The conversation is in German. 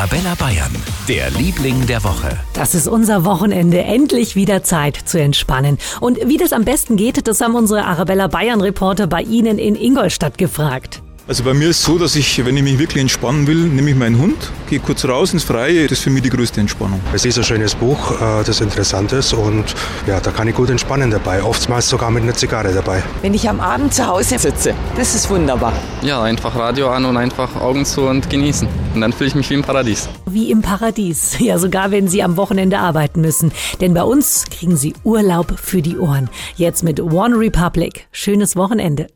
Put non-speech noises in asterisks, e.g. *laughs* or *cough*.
Arabella Bayern, der Liebling der Woche. Das ist unser Wochenende. Endlich wieder Zeit zu entspannen. Und wie das am besten geht, das haben unsere Arabella Bayern Reporter bei Ihnen in Ingolstadt gefragt. Also bei mir ist es so, dass ich, wenn ich mich wirklich entspannen will, nehme ich meinen Hund, gehe kurz raus ins Freie. Das ist für mich die größte Entspannung. Es ist ein schönes Buch, äh, das interessant ist und ja, da kann ich gut entspannen dabei. Oftmals sogar mit einer Zigarre dabei. Wenn ich am Abend zu Hause sitze, das ist wunderbar. Ja, einfach Radio an und einfach Augen zu und genießen. Und dann fühle ich mich wie im Paradies. Wie im Paradies. *laughs* Ja, sogar wenn Sie am Wochenende arbeiten müssen. Denn bei uns kriegen Sie Urlaub für die Ohren. Jetzt mit One Republic. Schönes Wochenende.